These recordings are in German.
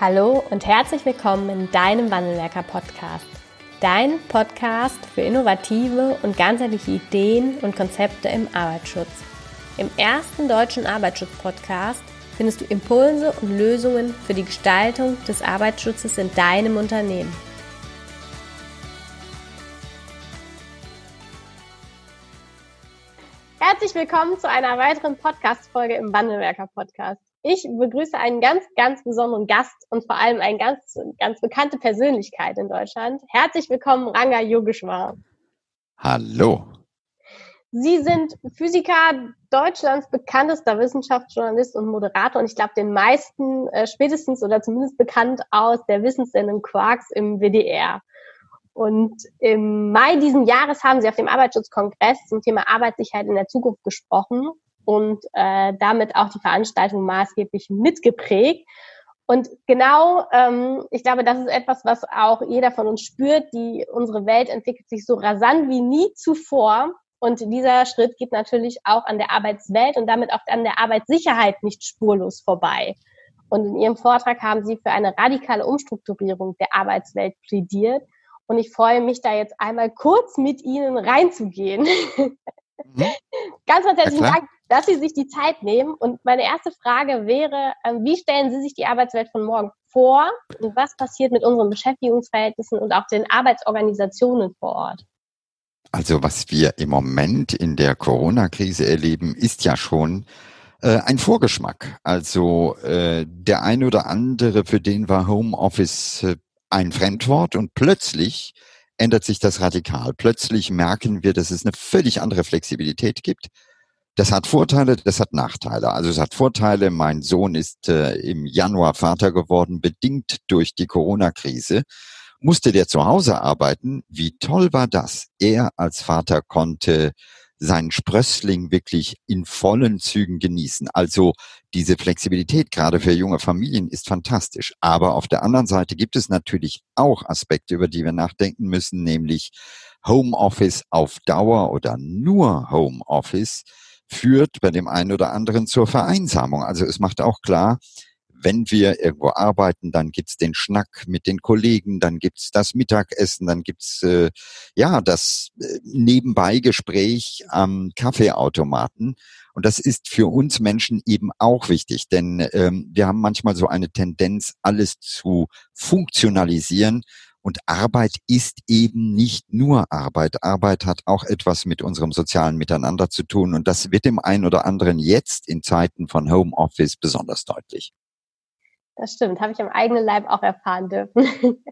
Hallo und herzlich willkommen in deinem Wandelwerker Podcast. Dein Podcast für innovative und ganzheitliche Ideen und Konzepte im Arbeitsschutz. Im ersten deutschen Arbeitsschutz-Podcast findest du Impulse und Lösungen für die Gestaltung des Arbeitsschutzes in deinem Unternehmen. Herzlich willkommen zu einer weiteren Podcast-Folge im Wandelwerker Podcast. Ich begrüße einen ganz, ganz besonderen Gast und vor allem eine ganz, ganz bekannte Persönlichkeit in Deutschland. Herzlich willkommen, Ranga Yogeshwar. Hallo. Sie sind Physiker, Deutschlands bekanntester Wissenschaftsjournalist und Moderator und ich glaube den meisten äh, spätestens oder zumindest bekannt aus der Wissenssendung Quarks im WDR. Und im Mai diesen Jahres haben Sie auf dem Arbeitsschutzkongress zum Thema Arbeitssicherheit in der Zukunft gesprochen und äh, damit auch die Veranstaltung maßgeblich mitgeprägt. Und genau, ähm, ich glaube, das ist etwas, was auch jeder von uns spürt. Die unsere Welt entwickelt sich so rasant wie nie zuvor. Und dieser Schritt geht natürlich auch an der Arbeitswelt und damit auch an der Arbeitssicherheit nicht spurlos vorbei. Und in Ihrem Vortrag haben Sie für eine radikale Umstrukturierung der Arbeitswelt plädiert. Und ich freue mich da jetzt einmal kurz mit Ihnen reinzugehen. Mhm. Ganz, ganz herzlichen Dank dass Sie sich die Zeit nehmen. Und meine erste Frage wäre, ähm, wie stellen Sie sich die Arbeitswelt von morgen vor und was passiert mit unseren Beschäftigungsverhältnissen und auch den Arbeitsorganisationen vor Ort? Also was wir im Moment in der Corona-Krise erleben, ist ja schon äh, ein Vorgeschmack. Also äh, der eine oder andere, für den war Homeoffice äh, ein Fremdwort und plötzlich ändert sich das radikal. Plötzlich merken wir, dass es eine völlig andere Flexibilität gibt das hat Vorteile, das hat Nachteile. Also es hat Vorteile. Mein Sohn ist äh, im Januar Vater geworden, bedingt durch die Corona-Krise. Musste der zu Hause arbeiten? Wie toll war das? Er als Vater konnte seinen Sprössling wirklich in vollen Zügen genießen. Also diese Flexibilität gerade für junge Familien ist fantastisch. Aber auf der anderen Seite gibt es natürlich auch Aspekte, über die wir nachdenken müssen, nämlich Homeoffice auf Dauer oder nur Homeoffice führt bei dem einen oder anderen zur Vereinsamung. Also es macht auch klar, wenn wir irgendwo arbeiten, dann gibt's den Schnack mit den Kollegen, dann gibt's das Mittagessen, dann gibt's äh, ja das äh, Nebenbeigespräch am Kaffeeautomaten. Und das ist für uns Menschen eben auch wichtig, denn ähm, wir haben manchmal so eine Tendenz, alles zu funktionalisieren und Arbeit ist eben nicht nur Arbeit. Arbeit hat auch etwas mit unserem sozialen Miteinander zu tun. Und das wird dem einen oder anderen jetzt in Zeiten von Homeoffice besonders deutlich. Das stimmt, habe ich am eigenen Leib auch erfahren dürfen.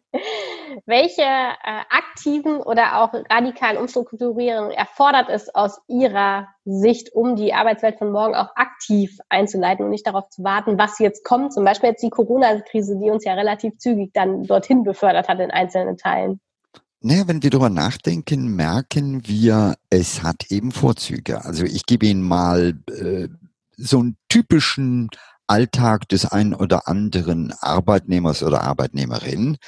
Welche äh, aktiven oder auch radikalen Umstrukturierungen erfordert es aus Ihrer Sicht, um die Arbeitswelt von morgen auch aktiv einzuleiten und nicht darauf zu warten, was jetzt kommt? Zum Beispiel jetzt die Corona-Krise, die uns ja relativ zügig dann dorthin befördert hat in einzelnen Teilen. Naja, wenn wir darüber nachdenken, merken wir, es hat eben Vorzüge. Also ich gebe Ihnen mal äh, so einen typischen Alltag des einen oder anderen Arbeitnehmers oder Arbeitnehmerin,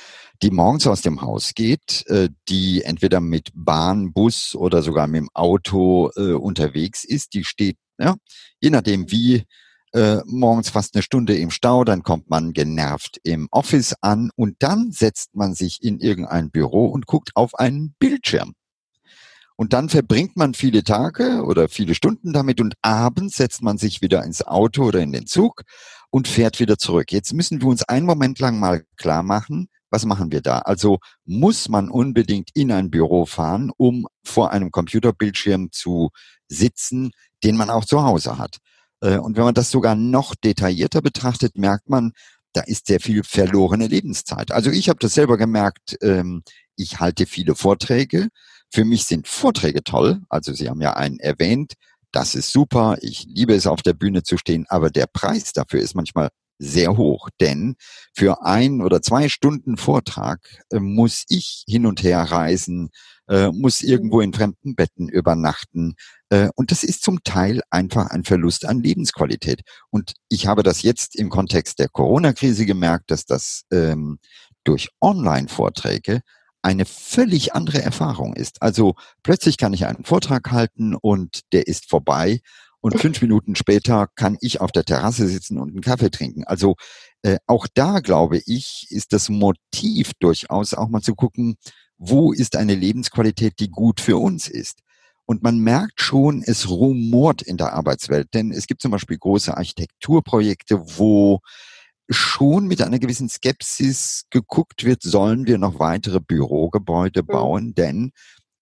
die morgens aus dem Haus geht, äh, die entweder mit Bahn, Bus oder sogar mit dem Auto äh, unterwegs ist, die steht, ja, je nachdem wie, äh, morgens fast eine Stunde im Stau, dann kommt man genervt im Office an und dann setzt man sich in irgendein Büro und guckt auf einen Bildschirm. Und dann verbringt man viele Tage oder viele Stunden damit und abends setzt man sich wieder ins Auto oder in den Zug und fährt wieder zurück. Jetzt müssen wir uns einen Moment lang mal klar machen, was machen wir da? Also muss man unbedingt in ein Büro fahren, um vor einem Computerbildschirm zu sitzen, den man auch zu Hause hat. Äh, und wenn man das sogar noch detaillierter betrachtet, merkt man, da ist sehr viel verlorene Lebenszeit. Also ich habe das selber gemerkt, ähm, ich halte viele Vorträge, für mich sind Vorträge toll. Also Sie haben ja einen erwähnt. Das ist super. Ich liebe es, auf der Bühne zu stehen. Aber der Preis dafür ist manchmal sehr hoch, denn für ein oder zwei Stunden Vortrag äh, muss ich hin und her reisen, äh, muss irgendwo in fremden Betten übernachten. Äh, und das ist zum Teil einfach ein Verlust an Lebensqualität. Und ich habe das jetzt im Kontext der Corona-Krise gemerkt, dass das ähm, durch Online-Vorträge eine völlig andere Erfahrung ist. Also plötzlich kann ich einen Vortrag halten und der ist vorbei und fünf Minuten später kann ich auf der Terrasse sitzen und einen Kaffee trinken. Also äh, auch da glaube ich, ist das Motiv durchaus auch mal zu gucken, wo ist eine Lebensqualität, die gut für uns ist. Und man merkt schon, es rumort in der Arbeitswelt, denn es gibt zum Beispiel große Architekturprojekte, wo schon mit einer gewissen Skepsis geguckt wird, sollen wir noch weitere Bürogebäude mhm. bauen, denn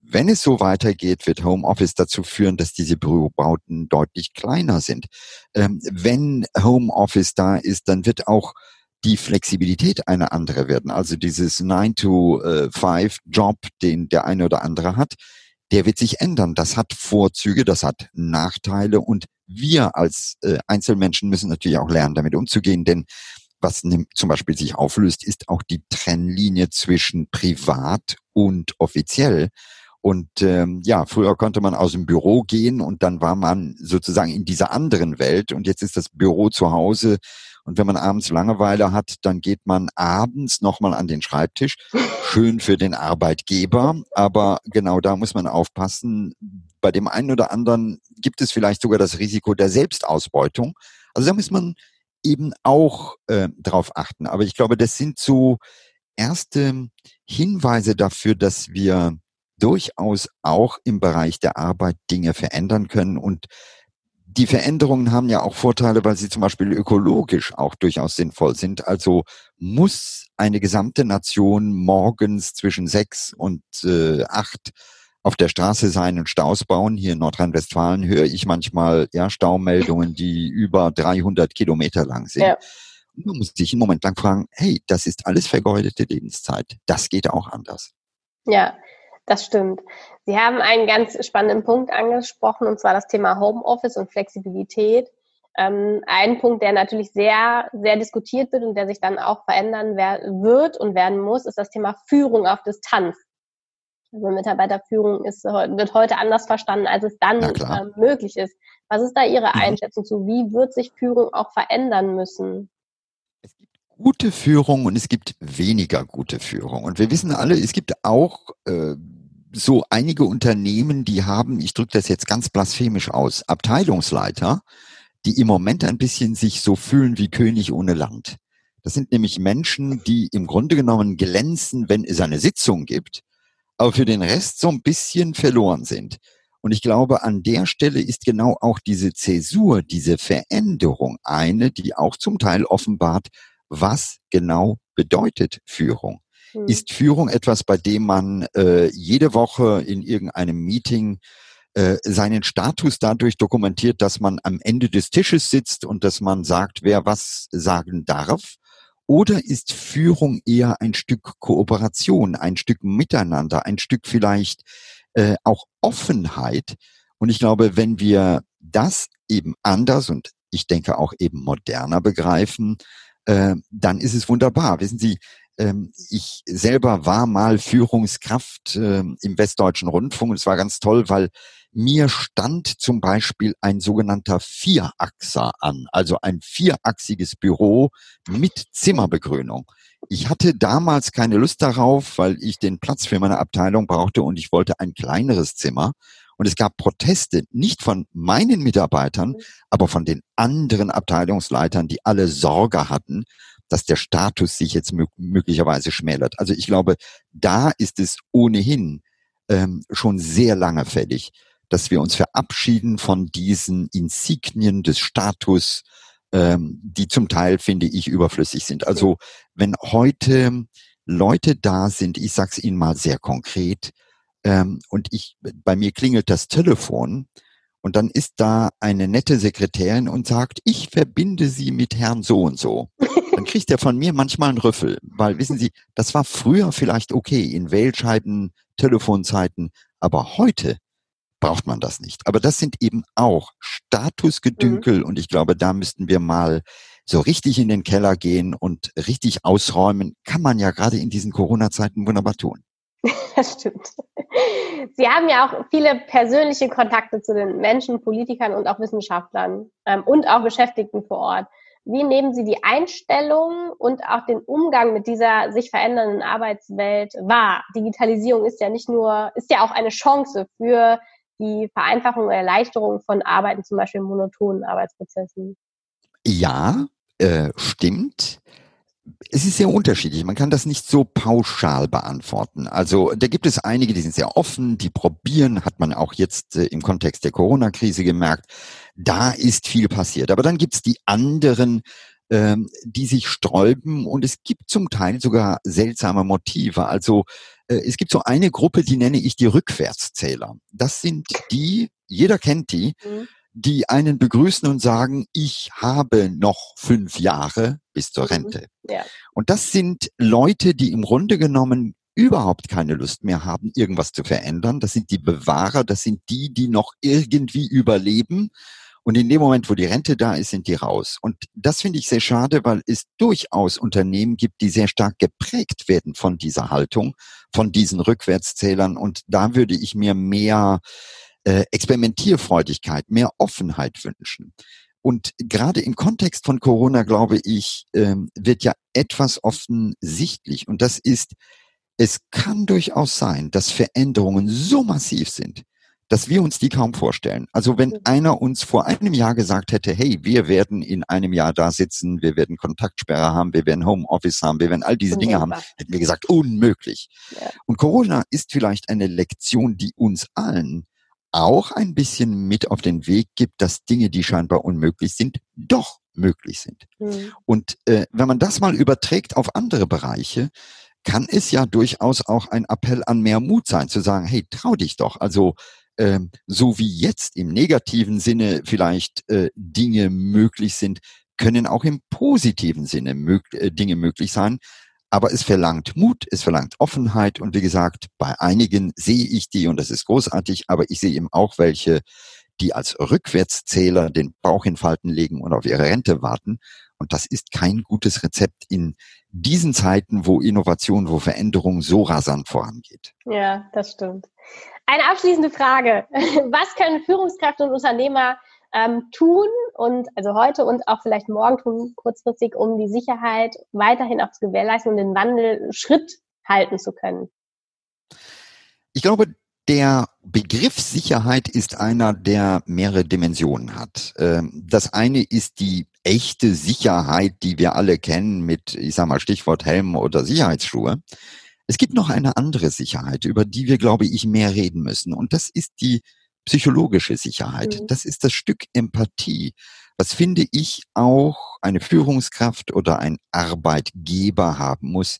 wenn es so weitergeht, wird Homeoffice dazu führen, dass diese Bürobauten deutlich kleiner sind. Ähm, wenn Homeoffice da ist, dann wird auch die Flexibilität eine andere werden. Also dieses 9-to-5-Job, den der eine oder andere hat, der wird sich ändern. Das hat Vorzüge, das hat Nachteile und wir als äh, Einzelmenschen müssen natürlich auch lernen, damit umzugehen, denn was zum Beispiel sich auflöst, ist auch die Trennlinie zwischen privat und offiziell. Und ähm, ja, früher konnte man aus dem Büro gehen und dann war man sozusagen in dieser anderen Welt und jetzt ist das Büro zu Hause. Und wenn man abends Langeweile hat, dann geht man abends nochmal an den Schreibtisch. Schön für den Arbeitgeber, aber genau da muss man aufpassen. Bei dem einen oder anderen gibt es vielleicht sogar das Risiko der Selbstausbeutung. Also da muss man eben auch äh, darauf achten. Aber ich glaube, das sind so erste Hinweise dafür, dass wir durchaus auch im Bereich der Arbeit Dinge verändern können. Und die Veränderungen haben ja auch Vorteile, weil sie zum Beispiel ökologisch auch durchaus sinnvoll sind. Also muss eine gesamte Nation morgens zwischen sechs und äh, acht auf der Straße sein und Staus bauen. Hier in Nordrhein-Westfalen höre ich manchmal ja, Staumeldungen, die über 300 Kilometer lang sind. Ja. Man muss sich einen Moment lang fragen, hey, das ist alles vergeudete Lebenszeit. Das geht auch anders. Ja, das stimmt. Sie haben einen ganz spannenden Punkt angesprochen, und zwar das Thema Homeoffice und Flexibilität. Ähm, ein Punkt, der natürlich sehr, sehr diskutiert wird und der sich dann auch verändern wird und werden muss, ist das Thema Führung auf Distanz. Also Mitarbeiterführung ist, wird heute anders verstanden, als es dann ähm, möglich ist. Was ist da Ihre mhm. Einschätzung zu? Wie wird sich Führung auch verändern müssen? Gute Führung und es gibt weniger gute Führung. Und wir wissen alle, es gibt auch äh, so einige Unternehmen, die haben, ich drücke das jetzt ganz blasphemisch aus, Abteilungsleiter, die im Moment ein bisschen sich so fühlen wie König ohne Land. Das sind nämlich Menschen, die im Grunde genommen glänzen, wenn es eine Sitzung gibt, aber für den Rest so ein bisschen verloren sind. Und ich glaube, an der Stelle ist genau auch diese Zäsur, diese Veränderung eine, die auch zum Teil offenbart, was genau bedeutet Führung. Hm. Ist Führung etwas, bei dem man äh, jede Woche in irgendeinem Meeting äh, seinen Status dadurch dokumentiert, dass man am Ende des Tisches sitzt und dass man sagt, wer was sagen darf? Oder ist Führung eher ein Stück Kooperation, ein Stück Miteinander, ein Stück vielleicht äh, auch Offenheit? Und ich glaube, wenn wir das eben anders und ich denke auch eben moderner begreifen, äh, dann ist es wunderbar. Wissen Sie, ähm, ich selber war mal Führungskraft äh, im Westdeutschen Rundfunk und es war ganz toll, weil mir stand zum Beispiel ein sogenannter Vierachser an, also ein vierachsiges Büro mit Zimmerbegrünung. Ich hatte damals keine Lust darauf, weil ich den Platz für meine Abteilung brauchte und ich wollte ein kleineres Zimmer. Und es gab Proteste, nicht von meinen Mitarbeitern, aber von den anderen Abteilungsleitern, die alle Sorge hatten, dass der Status sich jetzt möglicherweise schmälert. Also ich glaube, da ist es ohnehin ähm, schon sehr lange fällig, dass wir uns verabschieden von diesen Insignien des Status, ähm, die zum Teil, finde ich, überflüssig sind. Also wenn heute Leute da sind, ich sag's Ihnen mal sehr konkret, ähm, und ich, bei mir klingelt das Telefon und dann ist da eine nette Sekretärin und sagt, ich verbinde Sie mit Herrn so und so. Dann kriegt er von mir manchmal einen Rüffel, weil wissen Sie, das war früher vielleicht okay in Wählscheiben, Telefonzeiten, aber heute braucht man das nicht. Aber das sind eben auch Statusgedünkel mhm. und ich glaube, da müssten wir mal so richtig in den Keller gehen und richtig ausräumen. Kann man ja gerade in diesen Corona-Zeiten wunderbar tun. Das stimmt. Sie haben ja auch viele persönliche Kontakte zu den Menschen, Politikern und auch Wissenschaftlern ähm, und auch Beschäftigten vor Ort. Wie nehmen Sie die Einstellung und auch den Umgang mit dieser sich verändernden Arbeitswelt wahr? Digitalisierung ist ja nicht nur, ist ja auch eine Chance für die Vereinfachung und Erleichterung von Arbeiten, zum Beispiel monotonen Arbeitsprozessen. Ja, äh, stimmt. Es ist sehr unterschiedlich. Man kann das nicht so pauschal beantworten. Also da gibt es einige, die sind sehr offen, die probieren, hat man auch jetzt äh, im Kontext der Corona-Krise gemerkt. Da ist viel passiert. Aber dann gibt es die anderen, ähm, die sich sträuben und es gibt zum Teil sogar seltsame Motive. Also äh, es gibt so eine Gruppe, die nenne ich die Rückwärtszähler. Das sind die, jeder kennt die, mhm die einen begrüßen und sagen, ich habe noch fünf Jahre bis zur mhm. Rente. Ja. Und das sind Leute, die im Grunde genommen überhaupt keine Lust mehr haben, irgendwas zu verändern. Das sind die Bewahrer, das sind die, die noch irgendwie überleben. Und in dem Moment, wo die Rente da ist, sind die raus. Und das finde ich sehr schade, weil es durchaus Unternehmen gibt, die sehr stark geprägt werden von dieser Haltung, von diesen Rückwärtszählern. Und da würde ich mir mehr äh, Experimentierfreudigkeit, mehr Offenheit wünschen. Und gerade im Kontext von Corona, glaube ich, ähm, wird ja etwas offensichtlich. Und das ist, es kann durchaus sein, dass Veränderungen so massiv sind, dass wir uns die kaum vorstellen. Also wenn einer uns vor einem Jahr gesagt hätte, hey, wir werden in einem Jahr da sitzen, wir werden Kontaktsperre haben, wir werden Homeoffice haben, wir werden all diese Dinge haben, hätten wir gesagt, unmöglich. Und Corona ist vielleicht eine Lektion, die uns allen auch ein bisschen mit auf den Weg gibt, dass Dinge, die scheinbar unmöglich sind, doch möglich sind. Mhm. Und äh, wenn man das mal überträgt auf andere Bereiche, kann es ja durchaus auch ein Appell an mehr Mut sein, zu sagen, hey, trau dich doch. Also ähm, so wie jetzt im negativen Sinne vielleicht äh, Dinge möglich sind, können auch im positiven Sinne mög äh, Dinge möglich sein. Aber es verlangt Mut, es verlangt Offenheit und wie gesagt, bei einigen sehe ich die und das ist großartig, aber ich sehe eben auch welche, die als Rückwärtszähler den Bauch in Falten legen und auf ihre Rente warten. Und das ist kein gutes Rezept in diesen Zeiten, wo Innovation, wo Veränderung so rasant vorangeht. Ja, das stimmt. Eine abschließende Frage. Was können Führungskräfte und Unternehmer ähm, tun und also heute und auch vielleicht morgen tun, kurzfristig, um die Sicherheit weiterhin auch zu gewährleisten und den Wandel Schritt halten zu können? Ich glaube, der Begriff Sicherheit ist einer, der mehrere Dimensionen hat. Ähm, das eine ist die echte Sicherheit, die wir alle kennen mit, ich sag mal, Stichwort Helm oder Sicherheitsschuhe. Es gibt noch eine andere Sicherheit, über die wir, glaube ich, mehr reden müssen. Und das ist die psychologische Sicherheit. Mhm. Das ist das Stück Empathie, was finde ich auch eine Führungskraft oder ein Arbeitgeber haben muss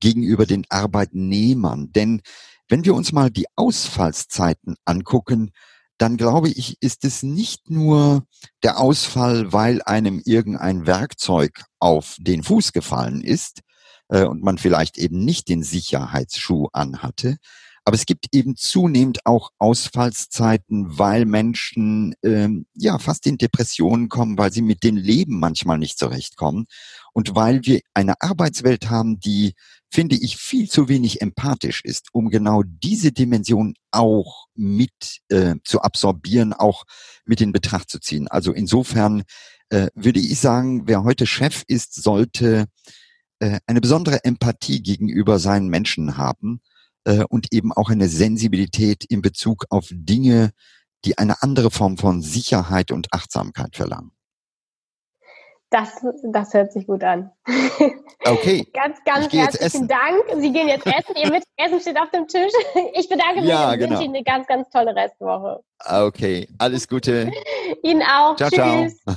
gegenüber den Arbeitnehmern. Denn wenn wir uns mal die Ausfallszeiten angucken, dann glaube ich, ist es nicht nur der Ausfall, weil einem irgendein Werkzeug auf den Fuß gefallen ist äh, und man vielleicht eben nicht den Sicherheitsschuh anhatte, aber es gibt eben zunehmend auch Ausfallszeiten, weil Menschen ähm, ja fast in Depressionen kommen, weil sie mit dem Leben manchmal nicht zurechtkommen und weil wir eine Arbeitswelt haben, die finde ich viel zu wenig empathisch ist, um genau diese Dimension auch mit äh, zu absorbieren, auch mit in Betracht zu ziehen. Also insofern äh, würde ich sagen, wer heute Chef ist, sollte äh, eine besondere Empathie gegenüber seinen Menschen haben äh, und eben auch eine Sensibilität in Bezug auf Dinge, die eine andere Form von Sicherheit und Achtsamkeit verlangen. Das, das hört sich gut an. Okay. ganz, ganz herzlichen Dank. Sie gehen jetzt essen. Ihr Mittagessen steht auf dem Tisch. Ich bedanke mich ja, und genau. wünsche Ihnen eine ganz, ganz tolle Restwoche. Okay. Alles Gute. Ihnen auch. Ciao, Tschüss. ciao.